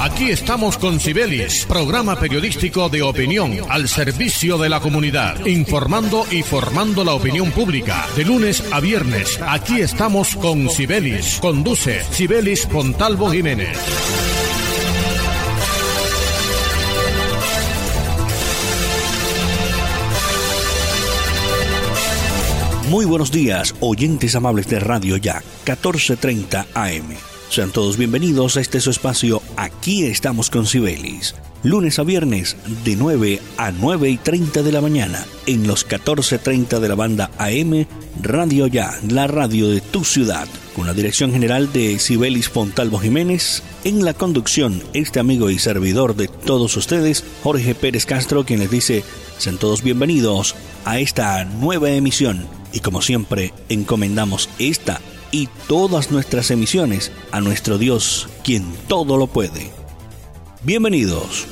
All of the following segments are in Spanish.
Aquí estamos con Cibelis, programa periodístico de opinión al servicio de la comunidad, informando y formando la opinión pública. De lunes a viernes, aquí estamos con Cibelis. Conduce Cibelis Pontalvo Jiménez. Muy buenos días, oyentes amables de Radio Ya, 1430 AM. Sean todos bienvenidos a este su espacio Aquí estamos con Cibelis. Lunes a viernes de 9 a 9 y 30 de la mañana en los 14.30 de la banda AM Radio Ya, la radio de tu ciudad, con la dirección general de Cibelis Fontalvo Jiménez, en la conducción este amigo y servidor de todos ustedes, Jorge Pérez Castro, quien les dice, sean todos bienvenidos a esta nueva emisión y como siempre encomendamos esta y todas nuestras emisiones a nuestro Dios, quien todo lo puede. Bienvenidos.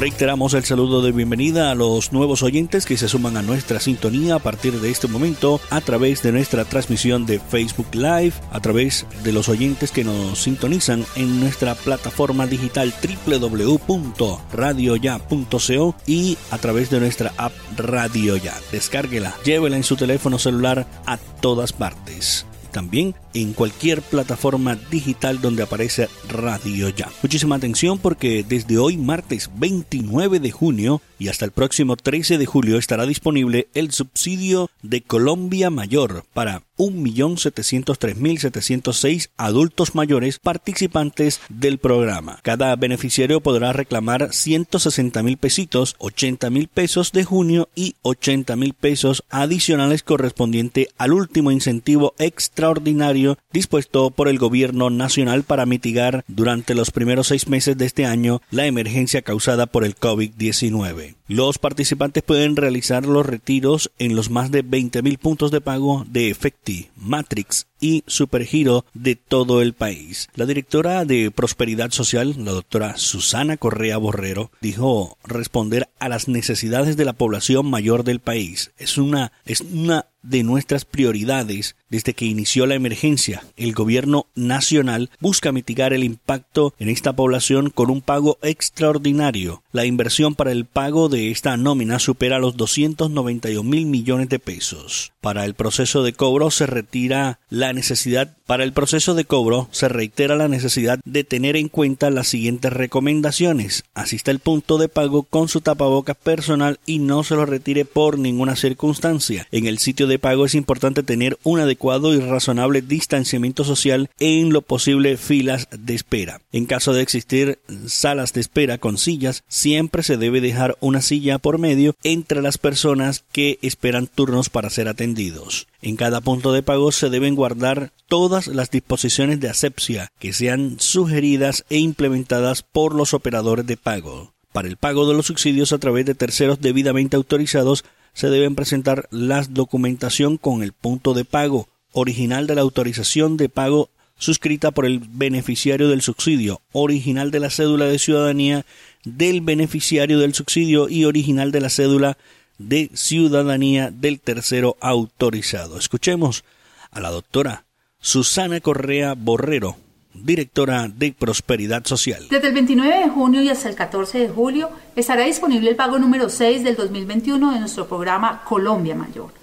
Reiteramos el saludo de bienvenida a los nuevos oyentes que se suman a nuestra sintonía a partir de este momento a través de nuestra transmisión de Facebook Live, a través de los oyentes que nos sintonizan en nuestra plataforma digital www.radioya.co y a través de nuestra app Radio Ya. Descárguela, llévela en su teléfono celular a todas partes también en cualquier plataforma digital donde aparece Radio Ya. Muchísima atención porque desde hoy martes 29 de junio y hasta el próximo 13 de julio estará disponible el subsidio de Colombia Mayor para 1.703.706 adultos mayores participantes del programa. Cada beneficiario podrá reclamar 160.000 pesitos, 80.000 pesos de junio y 80.000 pesos adicionales correspondiente al último incentivo extraordinario dispuesto por el gobierno nacional para mitigar durante los primeros seis meses de este año la emergencia causada por el COVID-19. Los participantes pueden realizar los retiros en los más de 20.000 puntos de pago de Efecti, Matrix y Supergiro de todo el país. La directora de Prosperidad Social, la doctora Susana Correa Borrero, dijo responder a las necesidades de la población mayor del país. Es una, es una de nuestras prioridades desde que inició la emergencia. El gobierno nacional busca mitigar el impacto en esta población con un pago extraordinario. La inversión para el pago de esta nómina supera los 291 mil millones de pesos. Para el proceso de cobro se retira la necesidad para el proceso de cobro se reitera la necesidad de tener en cuenta las siguientes recomendaciones. Asista el punto de pago con su tapabocas personal y no se lo retire por ninguna circunstancia. En el sitio de pago es importante tener un adecuado y razonable distanciamiento social en lo posible filas de espera. En caso de existir salas de espera con sillas, siempre se debe dejar una silla por medio entre las personas que esperan turnos para ser atendidos. En cada punto de pago se deben guardar todas las disposiciones de asepsia que sean sugeridas e implementadas por los operadores de pago. Para el pago de los subsidios a través de terceros debidamente autorizados se deben presentar la documentación con el punto de pago original de la autorización de pago suscrita por el beneficiario del subsidio, original de la cédula de ciudadanía del beneficiario del subsidio y original de la cédula de ciudadanía del tercero autorizado. Escuchemos a la doctora Susana Correa Borrero, directora de Prosperidad Social. Desde el 29 de junio y hasta el 14 de julio estará disponible el pago número 6 del 2021 de nuestro programa Colombia Mayor.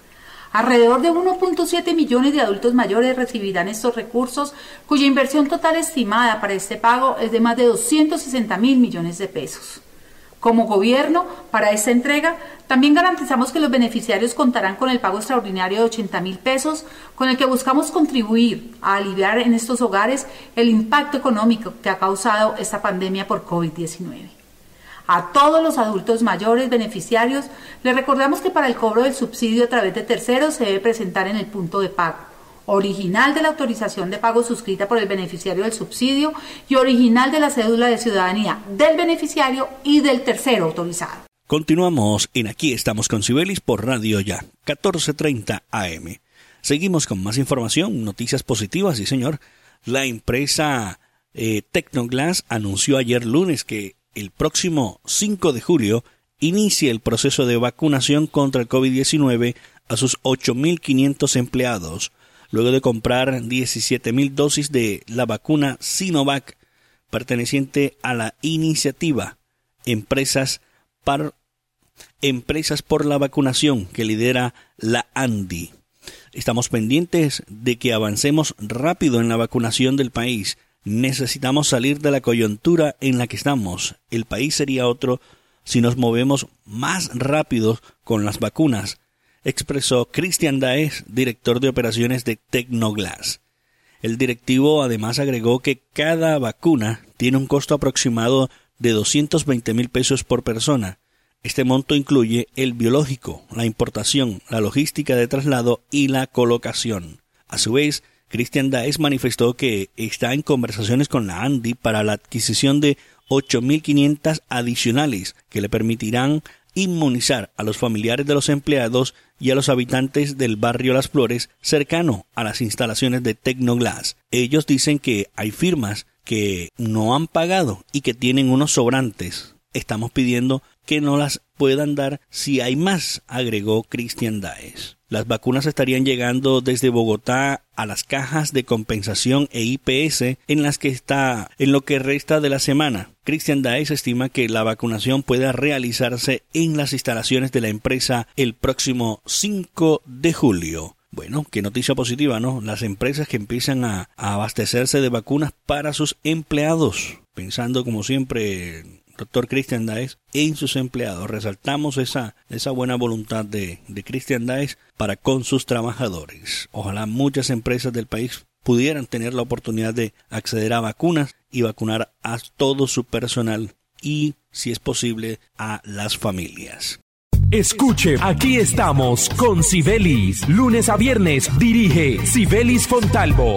Alrededor de 1.7 millones de adultos mayores recibirán estos recursos, cuya inversión total estimada para este pago es de más de 260 mil millones de pesos. Como gobierno, para esta entrega, también garantizamos que los beneficiarios contarán con el pago extraordinario de 80 mil pesos, con el que buscamos contribuir a aliviar en estos hogares el impacto económico que ha causado esta pandemia por COVID-19. A todos los adultos mayores beneficiarios les recordamos que para el cobro del subsidio a través de terceros se debe presentar en el punto de pago original de la autorización de pago suscrita por el beneficiario del subsidio y original de la cédula de ciudadanía del beneficiario y del tercero autorizado. Continuamos en Aquí estamos con Cibelis por Radio Ya, 14:30 AM. Seguimos con más información, noticias positivas, sí señor. La empresa Eh, Tecnoglass anunció ayer lunes que el próximo 5 de julio inicia el proceso de vacunación contra el COVID-19 a sus 8.500 empleados, luego de comprar 17.000 dosis de la vacuna Sinovac perteneciente a la iniciativa Empresas, Empresas por la Vacunación que lidera la ANDI. Estamos pendientes de que avancemos rápido en la vacunación del país. Necesitamos salir de la coyuntura en la que estamos. El país sería otro si nos movemos más rápido con las vacunas, expresó Cristian Daes, director de operaciones de Tecnoglass. El directivo además agregó que cada vacuna tiene un costo aproximado de 220 mil pesos por persona. Este monto incluye el biológico, la importación, la logística de traslado y la colocación. A su vez, Christian Daes manifestó que está en conversaciones con la ANDI para la adquisición de 8.500 adicionales que le permitirán inmunizar a los familiares de los empleados y a los habitantes del barrio Las Flores cercano a las instalaciones de Tecnoglass. Ellos dicen que hay firmas que no han pagado y que tienen unos sobrantes. Estamos pidiendo que no las puedan dar si hay más, agregó Cristian Daes. Las vacunas estarían llegando desde Bogotá a las cajas de compensación e IPS en las que está en lo que resta de la semana. Christian Daes estima que la vacunación pueda realizarse en las instalaciones de la empresa el próximo 5 de julio. Bueno, qué noticia positiva, ¿no? Las empresas que empiezan a abastecerse de vacunas para sus empleados, pensando como siempre doctor Christian Daes en sus empleados. Resaltamos esa, esa buena voluntad de, de Christian Daes para con sus trabajadores. Ojalá muchas empresas del país pudieran tener la oportunidad de acceder a vacunas y vacunar a todo su personal y, si es posible, a las familias. Escuche, aquí estamos con Sibelis. Lunes a viernes dirige Sibelis Fontalvo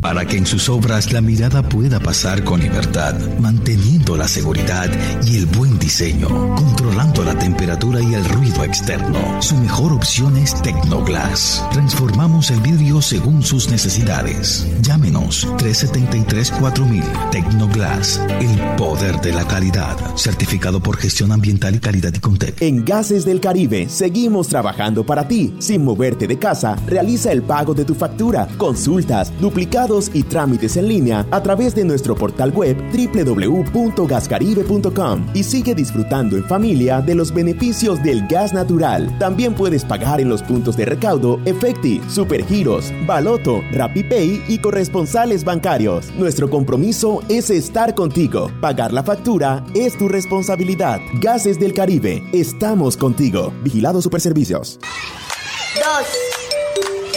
para que en sus obras la mirada pueda pasar con libertad, manteniendo la seguridad y el buen diseño, controlando la temperatura y el ruido externo. Su mejor opción es Tecnoglass. Transformamos el vidrio según sus necesidades. Llámenos 373-4000 Tecnoglass, el poder de la calidad. Certificado por gestión ambiental y calidad y Contec. En Gases del Caribe seguimos trabajando para ti. Sin moverte de casa, realiza el pago de tu factura, consultas, duplicados y trámites en línea a través de nuestro portal web www.gascaribe.com y sigue disfrutando en familia de los beneficios del gas natural. También puedes pagar en los puntos de recaudo Efecti, Supergiros, Baloto, RappiPay y corresponsales bancarios. Nuestro compromiso es estar contigo. Pagar la factura es tu responsabilidad. Gases del Caribe, estamos contigo. Vigilado Superservicios. Dos.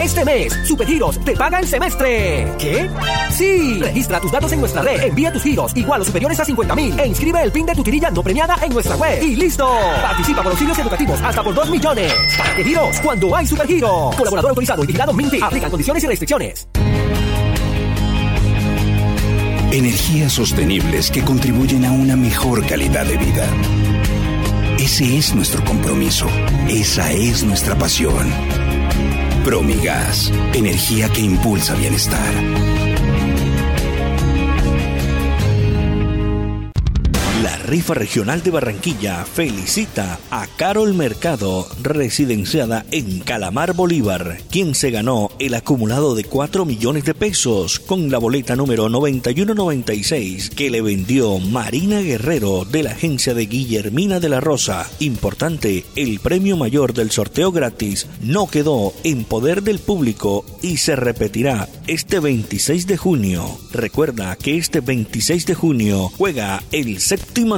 Este mes, Supergiros te paga el semestre. ¿Qué? Sí. Registra tus datos en nuestra red, envía tus giros igual o superiores a 50 mil e inscribe el PIN de tu tirilla no premiada en nuestra web. Y listo. Participa por auxilios educativos hasta por 2 millones. ¿Para qué giros? Cuando hay Supergiros. Colaborador autorizado y vigilado Minty. Aplican condiciones y restricciones. Energías sostenibles que contribuyen a una mejor calidad de vida. Ese es nuestro compromiso. Esa es nuestra pasión. Promigas, energía que impulsa bienestar. Rifa regional de Barranquilla felicita a Carol Mercado, residenciada en Calamar Bolívar, quien se ganó el acumulado de 4 millones de pesos con la boleta número 9196 que le vendió Marina Guerrero de la agencia de Guillermina de la Rosa. Importante, el premio mayor del sorteo gratis no quedó en poder del público y se repetirá este 26 de junio. Recuerda que este 26 de junio juega el séptimo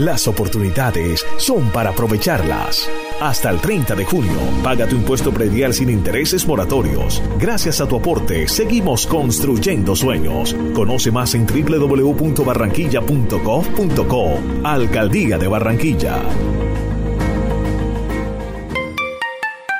Las oportunidades son para aprovecharlas. Hasta el 30 de junio, paga tu impuesto predial sin intereses moratorios. Gracias a tu aporte, seguimos construyendo sueños. Conoce más en www.barranquilla.gov.co. Alcaldía de Barranquilla.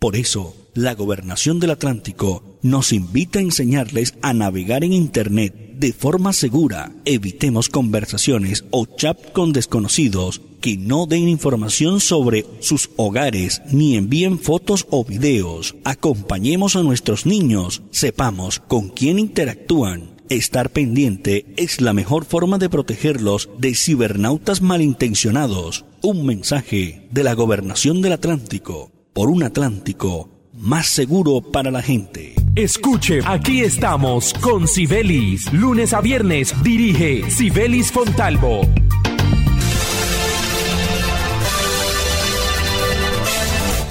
Por eso, la Gobernación del Atlántico nos invita a enseñarles a navegar en Internet de forma segura. Evitemos conversaciones o chat con desconocidos que no den información sobre sus hogares ni envíen fotos o videos. Acompañemos a nuestros niños, sepamos con quién interactúan. Estar pendiente es la mejor forma de protegerlos de cibernautas malintencionados. Un mensaje de la Gobernación del Atlántico por un Atlántico más seguro para la gente. Escuche, aquí estamos con Sibelis. Lunes a viernes dirige Sibelis Fontalvo.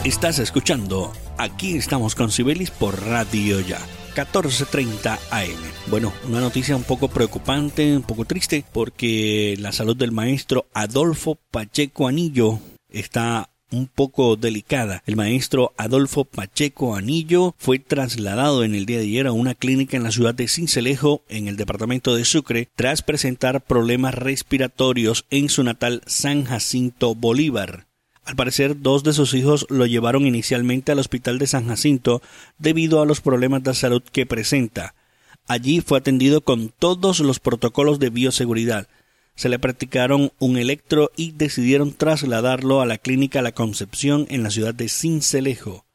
Estás escuchando, aquí estamos con Sibelis por Radio Ya. 14.30 AM. Bueno, una noticia un poco preocupante, un poco triste, porque la salud del maestro Adolfo Pacheco Anillo está un poco delicada. El maestro Adolfo Pacheco Anillo fue trasladado en el día de ayer a una clínica en la ciudad de Cincelejo, en el departamento de Sucre, tras presentar problemas respiratorios en su natal San Jacinto Bolívar. Al parecer, dos de sus hijos lo llevaron inicialmente al hospital de San Jacinto debido a los problemas de salud que presenta. Allí fue atendido con todos los protocolos de bioseguridad se le practicaron un electro y decidieron trasladarlo a la clínica La Concepción en la ciudad de Cincelejo.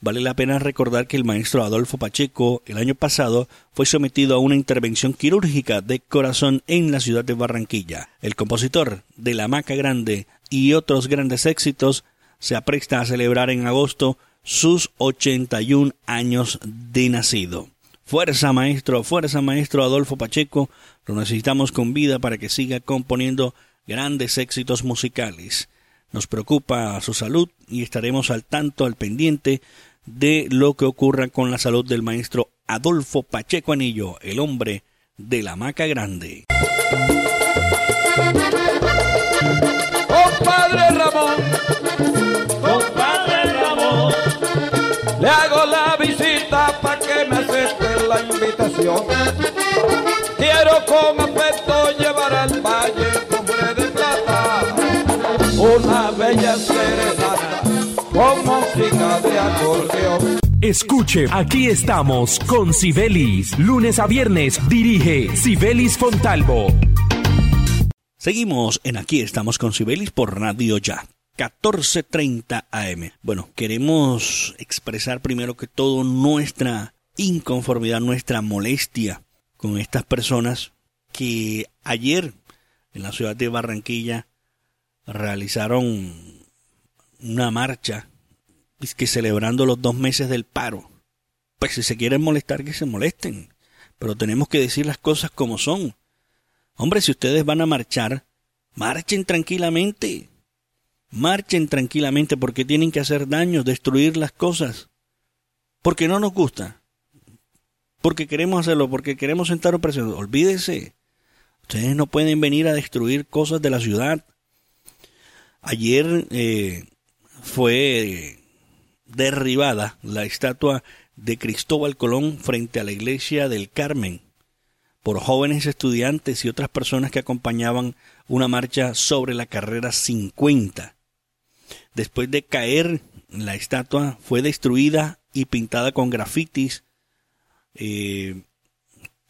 Vale la pena recordar que el maestro Adolfo Pacheco el año pasado fue sometido a una intervención quirúrgica de corazón en la ciudad de Barranquilla. El compositor de La Maca Grande y otros grandes éxitos se apresta a celebrar en agosto sus 81 años de nacido. Fuerza maestro, fuerza maestro Adolfo Pacheco, lo necesitamos con vida para que siga componiendo grandes éxitos musicales. Nos preocupa su salud y estaremos al tanto, al pendiente de lo que ocurra con la salud del maestro Adolfo Pacheco Anillo, el hombre de la maca grande. Quiero con afecto llevar al valle cumbre de plata una bella serenata con música de acordeón. Escuche, aquí estamos con Sibelis. Lunes a viernes dirige Sibelis Fontalvo. Seguimos en Aquí estamos con Sibelis por Radio Ya. 14:30 AM. Bueno, queremos expresar primero que todo nuestra inconformidad, nuestra molestia con estas personas que ayer en la ciudad de Barranquilla realizaron una marcha que celebrando los dos meses del paro. Pues si se quieren molestar, que se molesten. Pero tenemos que decir las cosas como son. Hombre, si ustedes van a marchar, marchen tranquilamente. Marchen tranquilamente porque tienen que hacer daños, destruir las cosas. Porque no nos gusta. Porque queremos hacerlo, porque queremos sentar opresión. Olvídese. Ustedes no pueden venir a destruir cosas de la ciudad. Ayer eh, fue derribada la estatua de Cristóbal Colón frente a la iglesia del Carmen por jóvenes estudiantes y otras personas que acompañaban una marcha sobre la carrera 50. Después de caer, la estatua fue destruida y pintada con grafitis eh,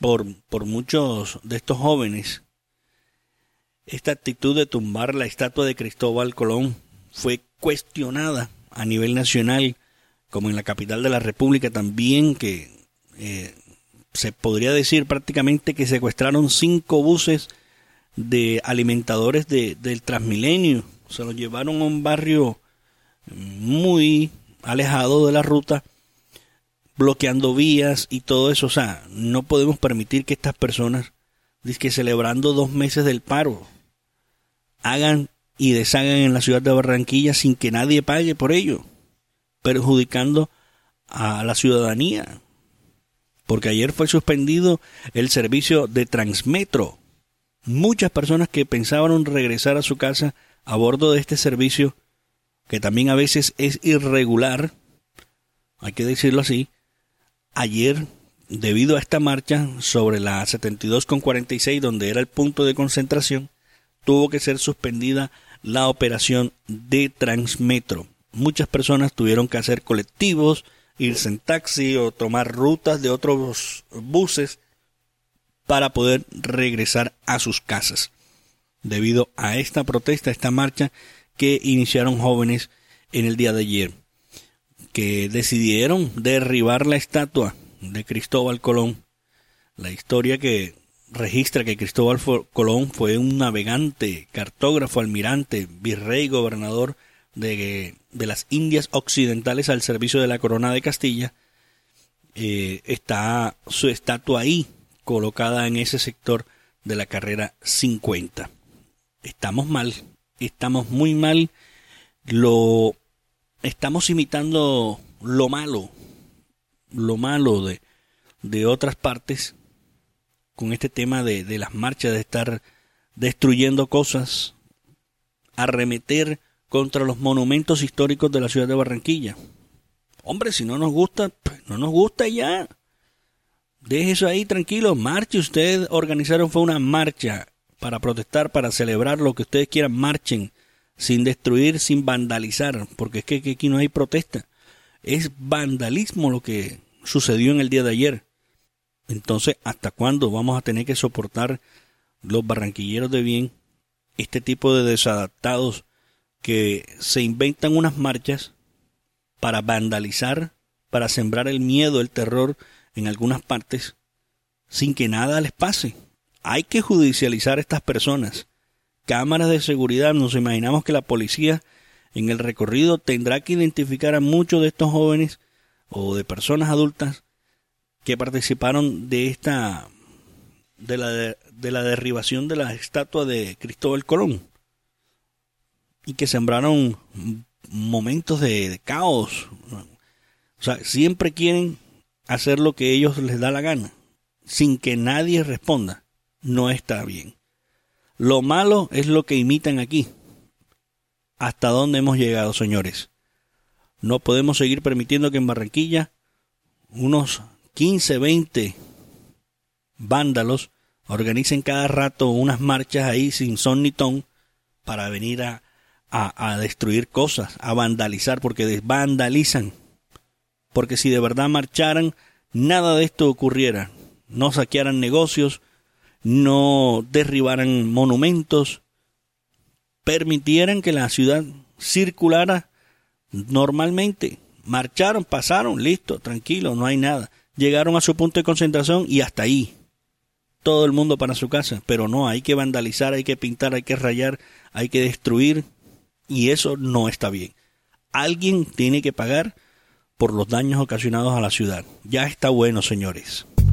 por, por muchos de estos jóvenes. Esta actitud de tumbar la estatua de Cristóbal Colón fue cuestionada a nivel nacional, como en la capital de la República también, que eh, se podría decir prácticamente que secuestraron cinco buses de alimentadores de, del Transmilenio. Se los llevaron a un barrio muy alejado de la ruta, bloqueando vías y todo eso. O sea, no podemos permitir que estas personas, que celebrando dos meses del paro, hagan y deshagan en la ciudad de Barranquilla sin que nadie pague por ello, perjudicando a la ciudadanía. Porque ayer fue suspendido el servicio de Transmetro. Muchas personas que pensaban regresar a su casa a bordo de este servicio, que también a veces es irregular, hay que decirlo así, ayer, debido a esta marcha sobre la 72 con 46, donde era el punto de concentración, tuvo que ser suspendida la operación de Transmetro. Muchas personas tuvieron que hacer colectivos, irse en taxi o tomar rutas de otros buses para poder regresar a sus casas. Debido a esta protesta, esta marcha que iniciaron jóvenes en el día de ayer, que decidieron derribar la estatua de Cristóbal Colón, la historia que registra que Cristóbal Colón fue un navegante, cartógrafo, almirante, virrey, gobernador de, de las Indias Occidentales al servicio de la Corona de Castilla. Eh, está su estatua ahí, colocada en ese sector de la carrera 50. Estamos mal, estamos muy mal, lo estamos imitando lo malo, lo malo de, de otras partes con este tema de, de las marchas, de estar destruyendo cosas, arremeter contra los monumentos históricos de la ciudad de Barranquilla. Hombre, si no nos gusta, pues no nos gusta ya. Deje eso ahí tranquilo, marche usted. Organizaron fue una marcha para protestar, para celebrar lo que ustedes quieran, marchen, sin destruir, sin vandalizar, porque es que aquí no hay protesta. Es vandalismo lo que sucedió en el día de ayer. Entonces, ¿hasta cuándo vamos a tener que soportar los barranquilleros de bien este tipo de desadaptados que se inventan unas marchas para vandalizar, para sembrar el miedo, el terror en algunas partes, sin que nada les pase? Hay que judicializar a estas personas. Cámaras de seguridad, nos imaginamos que la policía en el recorrido tendrá que identificar a muchos de estos jóvenes o de personas adultas que participaron de esta de la, de, la derribación de la estatua de Cristóbal Colón y que sembraron momentos de, caos. O sea, siempre quieren hacer lo que ellos les da la gana, sin que nadie responda. No está bien. Lo malo es lo que imitan aquí. ¿Hasta dónde hemos llegado, señores? No podemos seguir permitiendo que en Barranquilla unos 15, 20 vándalos organicen cada rato unas marchas ahí sin son ni ton para venir a, a, destruir cosas, a vandalizar, porque desvandalizan. Porque si de verdad marcharan, nada de esto ocurriera. No saquearan negocios, no derribaran monumentos, permitieran que la ciudad circulara normalmente. Marcharon, pasaron, listo, tranquilo, no hay nada llegaron a su punto de concentración y hasta ahí. Todo el mundo para su casa. Pero no, hay que vandalizar, hay que pintar, hay que rayar, hay que destruir. Y eso no está bien. Alguien tiene que pagar por los daños ocasionados a la ciudad. Ya está bueno, señores.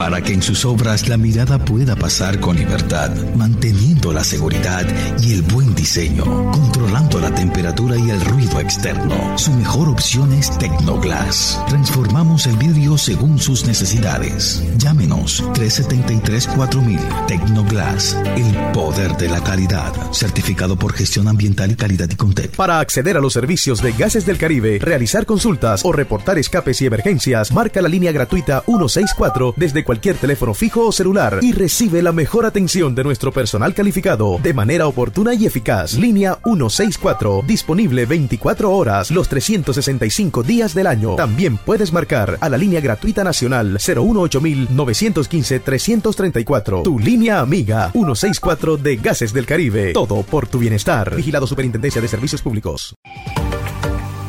Para que en sus obras la mirada pueda pasar con libertad, manteniendo la seguridad y el buen diseño, controlando la temperatura y el ruido externo. Su mejor opción es Tecnoglass. Transformamos el vidrio según sus necesidades. Llámenos 373-4000 Tecnoglass, el poder de la calidad. Certificado por gestión ambiental y calidad y Contec. Para acceder a los servicios de Gases del Caribe, realizar consultas o reportar escapes y emergencias, marca la línea gratuita 164 desde cualquier teléfono fijo o celular y recibe la mejor atención de nuestro personal calificado de manera oportuna y eficaz. Línea 164, disponible 24 horas los 365 días del año. También puedes marcar a la línea gratuita nacional 915 334 Tu línea amiga 164 de Gases del Caribe. Todo por tu bienestar. Vigilado Superintendencia de Servicios Públicos.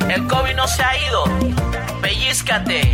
El COVID no se ha ido. Pellizcate.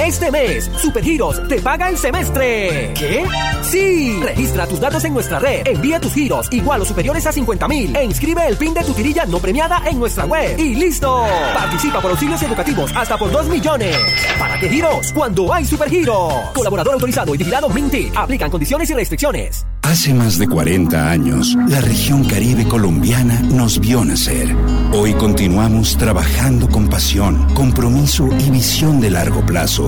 Este mes, Supergiros te paga el semestre. ¿Qué? Sí. Registra tus datos en nuestra red. Envía tus giros igual o superiores a 50 mil. E inscribe el PIN de tu tirilla no premiada en nuestra web. Y listo. Participa por auxilios educativos hasta por 2 millones. ¿Para qué giros? Cuando hay Supergiros. Colaborador autorizado y vigilado Minty. Aplican condiciones y restricciones. Hace más de 40 años, la región caribe colombiana nos vio nacer. Hoy continuamos trabajando con pasión, compromiso y visión de largo plazo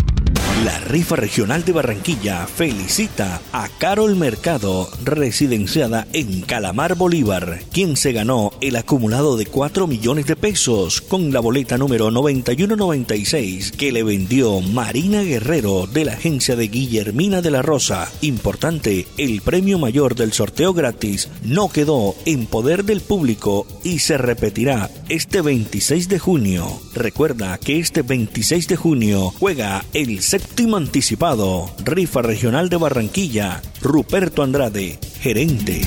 La rifa regional de Barranquilla felicita a Carol Mercado, residenciada en Calamar Bolívar, quien se ganó el acumulado de 4 millones de pesos con la boleta número 9196 que le vendió Marina Guerrero de la agencia de Guillermina de la Rosa. Importante, el premio mayor del sorteo gratis no quedó en poder del público y se repetirá este 26 de junio. Recuerda que este 26 de junio juega el séptimo Último anticipado, Rifa Regional de Barranquilla, Ruperto Andrade, gerente.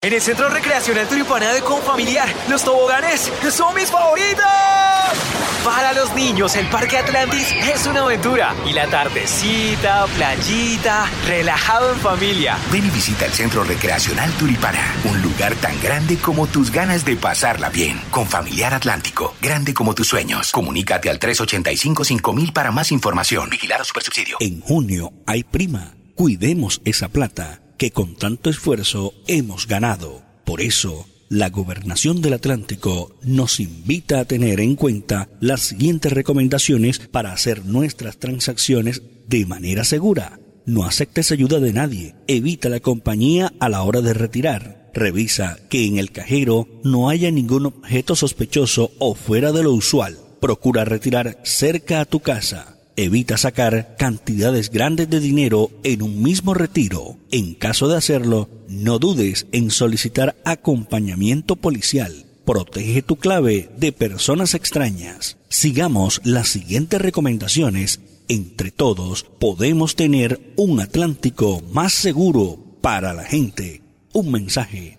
En el Centro Recreacional Turipana de Confamiliar, los toboganes son mis favoritos. Para los niños, el Parque Atlantis es una aventura. Y la tardecita, playita, relajado en familia. Ven y visita el Centro Recreacional Turipana, un lugar tan grande como tus ganas de pasarla bien. Con Familiar Atlántico, grande como tus sueños. Comunícate al 385-5000 para más información. Vigilado Supersubsidio. En junio hay prima. Cuidemos esa plata que con tanto esfuerzo hemos ganado. Por eso, la Gobernación del Atlántico nos invita a tener en cuenta las siguientes recomendaciones para hacer nuestras transacciones de manera segura. No aceptes ayuda de nadie. Evita la compañía a la hora de retirar. Revisa que en el cajero no haya ningún objeto sospechoso o fuera de lo usual. Procura retirar cerca a tu casa. Evita sacar cantidades grandes de dinero en un mismo retiro. En caso de hacerlo, no dudes en solicitar acompañamiento policial. Protege tu clave de personas extrañas. Sigamos las siguientes recomendaciones. Entre todos podemos tener un Atlántico más seguro para la gente. Un mensaje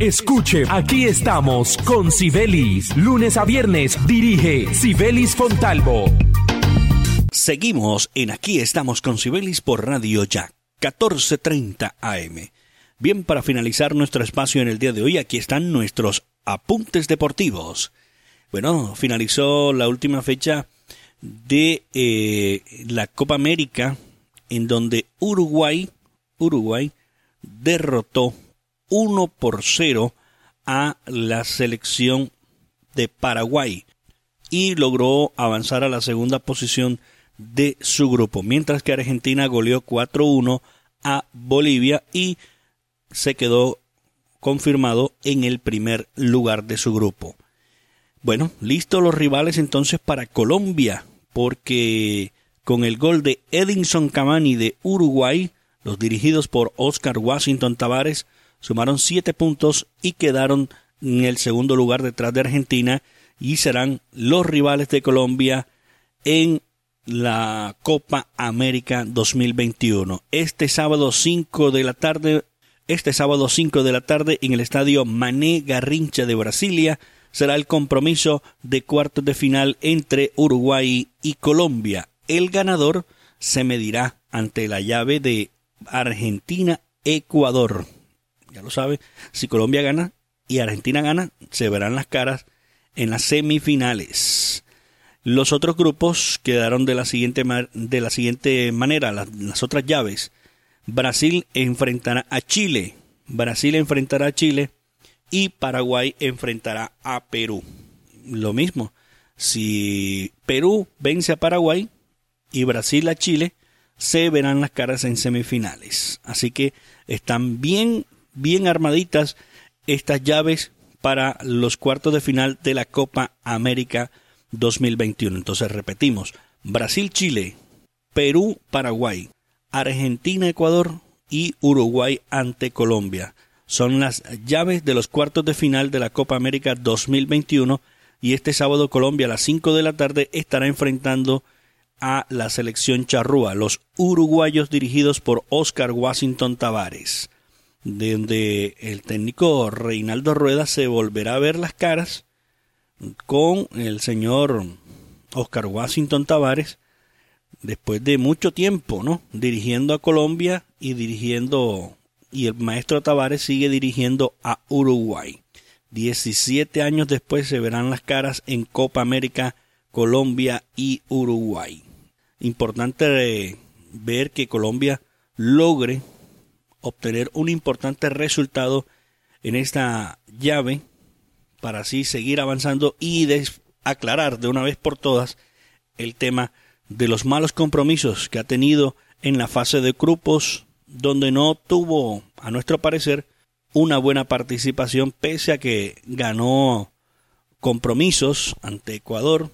Escuche, aquí estamos con Sibelis. Lunes a viernes dirige Sibelis Fontalvo. Seguimos en Aquí estamos con Sibelis por Radio Ya, 14:30 AM. Bien, para finalizar nuestro espacio en el día de hoy, aquí están nuestros apuntes deportivos. Bueno, finalizó la última fecha de eh, la Copa América, en donde Uruguay, Uruguay derrotó 1 por 0 a la selección de Paraguay y logró avanzar a la segunda posición de su grupo, mientras que Argentina goleó 4-1 a Bolivia y se quedó confirmado en el primer lugar de su grupo. Bueno, listos los rivales entonces para Colombia, porque con el gol de Edinson Cavani de Uruguay, los dirigidos por Oscar Washington Tavares sumaron siete puntos y quedaron en el segundo lugar detrás de Argentina y serán los rivales de Colombia en la Copa América 2021. Este sábado 5 de la tarde, este sábado 5 de la tarde en el estadio Mané Garrincha de Brasilia será el compromiso de cuartos de final entre Uruguay y Colombia. El ganador se medirá ante la llave de Argentina-Ecuador ya lo sabe, si Colombia gana y Argentina gana, se verán las caras en las semifinales. Los otros grupos quedaron de la siguiente, de la siguiente manera, las otras llaves. Brasil enfrentará a Chile, Brasil enfrentará a Chile y Paraguay enfrentará a Perú. Lo mismo, si Perú vence a Paraguay y Brasil a Chile, se verán las caras en semifinales. Así que están bien bien armaditas estas llaves para los cuartos de final de la Copa América 2021. Entonces repetimos, Brasil-Chile, Perú-Paraguay, Argentina-Ecuador y Uruguay ante Colombia. Son las llaves de los cuartos de final de la Copa América 2021 y este sábado Colombia a las 5 de la tarde estará enfrentando a la selección charrúa, los uruguayos dirigidos por Oscar Washington Tavares donde el técnico Reinaldo Rueda se volverá a ver las caras con el señor Oscar Washington Tavares después de mucho tiempo, ¿no? Dirigiendo a Colombia y dirigiendo y el maestro Tavares sigue dirigiendo a Uruguay. 17 años después se verán las caras en Copa América, Colombia y Uruguay. Importante eh, ver que Colombia logre obtener un importante resultado en esta llave para así seguir avanzando y aclarar de una vez por todas el tema de los malos compromisos que ha tenido en la fase de grupos donde no tuvo, a nuestro parecer, una buena participación pese a que ganó compromisos ante Ecuador,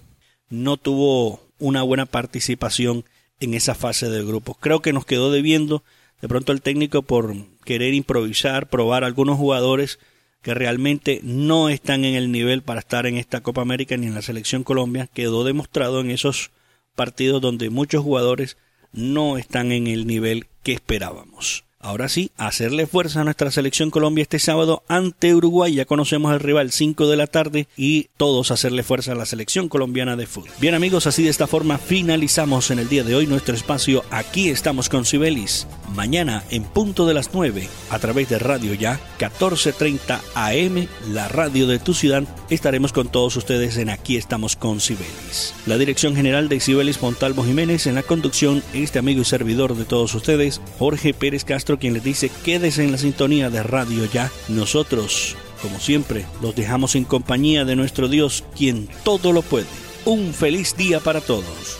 no tuvo una buena participación en esa fase de grupos. Creo que nos quedó debiendo de pronto el técnico por querer improvisar, probar algunos jugadores que realmente no están en el nivel para estar en esta Copa América ni en la selección Colombia, quedó demostrado en esos partidos donde muchos jugadores no están en el nivel que esperábamos. Ahora sí, hacerle fuerza a nuestra selección Colombia este sábado ante Uruguay. Ya conocemos al rival 5 de la tarde y todos hacerle fuerza a la selección colombiana de fútbol. Bien amigos, así de esta forma finalizamos en el día de hoy nuestro espacio. Aquí estamos con Sibelis. Mañana en punto de las 9 a través de Radio Ya 1430 AM, la radio de tu ciudad, estaremos con todos ustedes en Aquí estamos con Sibelis. La dirección general de Sibelis Montalvo Jiménez en la conducción, este amigo y servidor de todos ustedes, Jorge Pérez Castro quien les dice quédese en la sintonía de Radio Ya. Nosotros, como siempre, los dejamos en compañía de nuestro Dios, quien todo lo puede. Un feliz día para todos.